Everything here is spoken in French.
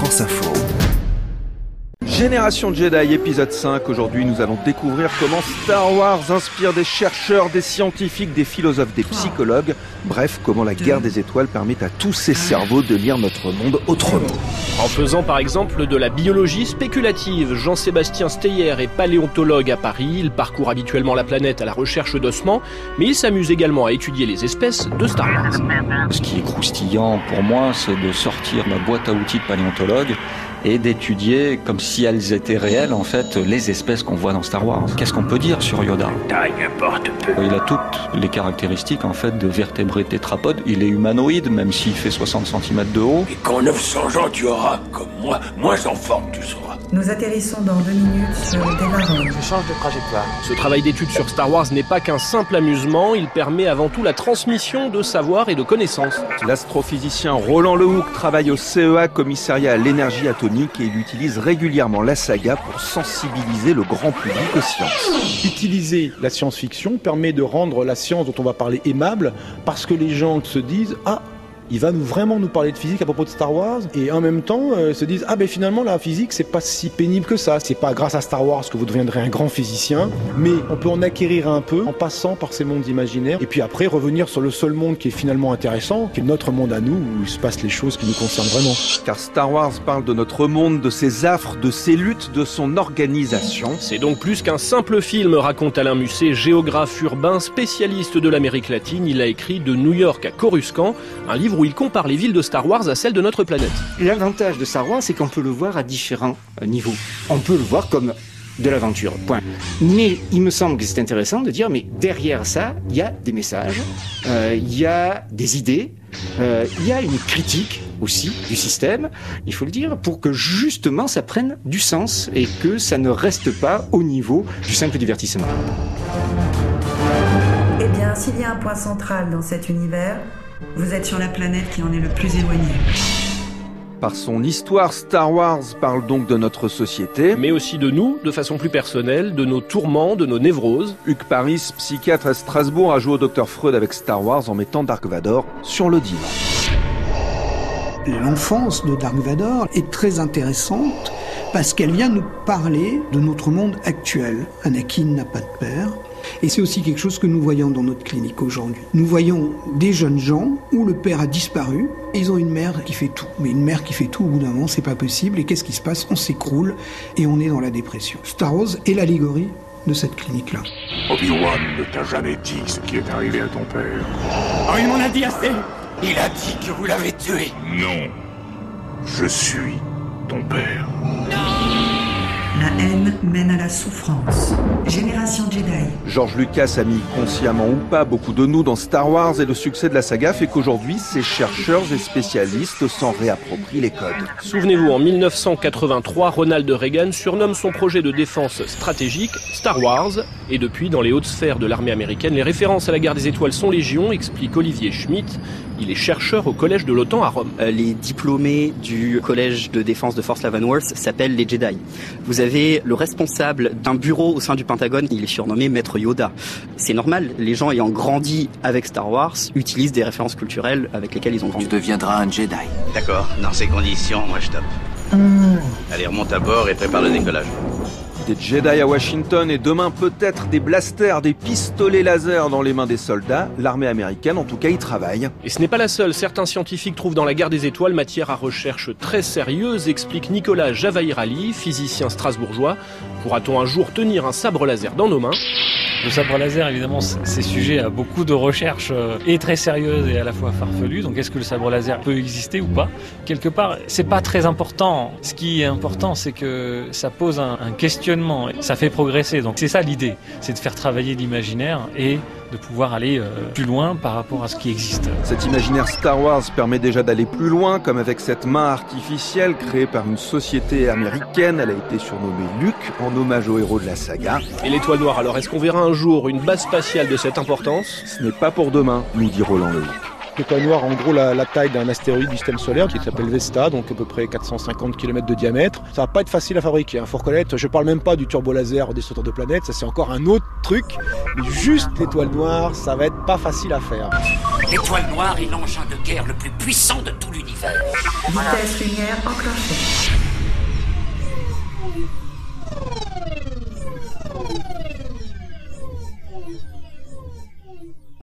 France Info. Génération Jedi, épisode 5. Aujourd'hui, nous allons découvrir comment Star Wars inspire des chercheurs, des scientifiques, des philosophes, des psychologues. Bref, comment la guerre des étoiles permet à tous ces cerveaux de lire notre monde autrement. En faisant par exemple de la biologie spéculative, Jean-Sébastien Steyer est paléontologue à Paris. Il parcourt habituellement la planète à la recherche d'ossements, mais il s'amuse également à étudier les espèces de Star Wars. Ce qui est croustillant pour moi, c'est de sortir ma boîte à outils de paléontologue et d'étudier comme si elles étaient réelles en fait les espèces qu'on voit dans Star Wars. Qu'est-ce qu'on peut dire sur Yoda? Taille importe peu. Il a toutes les caractéristiques en fait de vertébrés tétrapodes. Il est humanoïde même s'il fait 60 cm de haut. Et quand 900 ans tu auras, comme moi, moins en forme tu seras. Nous atterrissons dans deux minutes sur Devaron. Je change de trajectoire. Ce travail d'étude sur Star Wars n'est pas qu'un simple amusement, il permet avant tout la transmission de savoir et de connaissances. L'astrophysicien Roland Lehoucq travaille au CEA, commissariat à l'énergie atomique, et il utilise régulièrement la saga pour sensibiliser le grand public aux sciences. Utiliser la science-fiction permet de rendre la science dont on va parler aimable, parce que les gens se disent Ah, il va nous vraiment nous parler de physique à propos de Star Wars et en même temps euh, se disent ah ben finalement la physique c'est pas si pénible que ça c'est pas grâce à Star Wars que vous deviendrez un grand physicien mais on peut en acquérir un peu en passant par ces mondes imaginaires et puis après revenir sur le seul monde qui est finalement intéressant qui est notre monde à nous où il se passe les choses qui nous concernent vraiment Car Star Wars parle de notre monde, de ses affres, de ses luttes, de son organisation. C'est donc plus qu'un simple film, raconte Alain Musset, géographe urbain, spécialiste de l'Amérique latine. Il a écrit De New York à Coruscant, un livre où il compare les villes de Star Wars à celles de notre planète. L'avantage de Star Wars, c'est qu'on peut le voir à différents euh, niveaux. On peut le voir comme de l'aventure, point. Mais il me semble que c'est intéressant de dire, mais derrière ça, il y a des messages, euh, il y a des idées, euh, il y a une critique aussi du système, il faut le dire, pour que justement ça prenne du sens et que ça ne reste pas au niveau du simple divertissement. Eh bien, s'il y a un point central dans cet univers, vous êtes sur la planète qui en est le plus éloignée. Par son histoire, Star Wars parle donc de notre société. Mais aussi de nous, de façon plus personnelle, de nos tourments, de nos névroses. Hugues Paris, psychiatre à Strasbourg, a joué au Dr Freud avec Star Wars en mettant Dark Vador sur le divan. L'enfance de Dark Vador est très intéressante parce qu'elle vient nous parler de notre monde actuel. Anakin n'a pas de père. Et c'est aussi quelque chose que nous voyons dans notre clinique aujourd'hui. Nous voyons des jeunes gens où le père a disparu et ils ont une mère qui fait tout. Mais une mère qui fait tout, au bout d'un moment, c'est pas possible. Et qu'est-ce qui se passe? On s'écroule et on est dans la dépression. Star Wars est l'allégorie de cette clinique-là. Obi-Wan ne t'a jamais dit ce qui est arrivé à ton père. Oh, il m'en a dit assez Il a dit que vous l'avez tué. Non. Je suis ton père. Haine mène à la souffrance. Génération Jedi. George Lucas a mis consciemment ou pas beaucoup de nous dans Star Wars et le succès de la saga fait qu'aujourd'hui, ces chercheurs et spécialistes s'en réapproprient les codes. Souvenez-vous, en 1983, Ronald Reagan surnomme son projet de défense stratégique Star Wars. Et depuis, dans les hautes sphères de l'armée américaine, les références à la guerre des étoiles sont légion, explique Olivier Schmitt. Il est chercheur au collège de l'OTAN à Rome. Euh, les diplômés du collège de défense de Fort Leavenworth s'appellent les Jedi. Vous avez le responsable d'un bureau au sein du Pentagone, il est surnommé Maître Yoda. C'est normal, les gens ayant grandi avec Star Wars utilisent des références culturelles avec lesquelles ils ont grandi. Tu deviendras un Jedi. D'accord, dans ces conditions, moi je stoppe. Allez, remonte à bord et prépare le décollage. Des Jedi à Washington et demain peut-être des blasters, des pistolets laser dans les mains des soldats. L'armée américaine, en tout cas, y travaille. Et ce n'est pas la seule. Certains scientifiques trouvent dans la guerre des étoiles matière à recherche très sérieuse, explique Nicolas Javaïrali, physicien strasbourgeois. Pourra-t-on un jour tenir un sabre laser dans nos mains? Le sabre laser, évidemment, c'est sujet à beaucoup de recherches euh, et très sérieuses et à la fois farfelues. Donc, est-ce que le sabre laser peut exister ou pas? Quelque part, c'est pas très important. Ce qui est important, c'est que ça pose un, un questionnement. Ça fait progresser. Donc, c'est ça l'idée. C'est de faire travailler l'imaginaire et de pouvoir aller euh, plus loin par rapport à ce qui existe. Cet imaginaire Star Wars permet déjà d'aller plus loin, comme avec cette main artificielle créée par une société américaine. Elle a été surnommée Luke en hommage au héros de la saga. Et l'étoile noire, alors est-ce qu'on verra un jour une base spatiale de cette importance? Ce n'est pas pour demain, nous dit Roland Lehoucq. L'étoile noire, en gros, la, la taille d'un astéroïde du système solaire qui s'appelle Vesta, donc à peu près 450 km de diamètre. Ça va pas être facile à fabriquer, hein, faut reconnaître. Je parle même pas du turbo laser des sauteurs de planètes, ça c'est encore un autre truc. Mais juste l'étoile noire, ça va être pas facile à faire. L'étoile noire est l'engin de guerre le plus puissant de tout l'univers. Vitesse lumière enclenchée.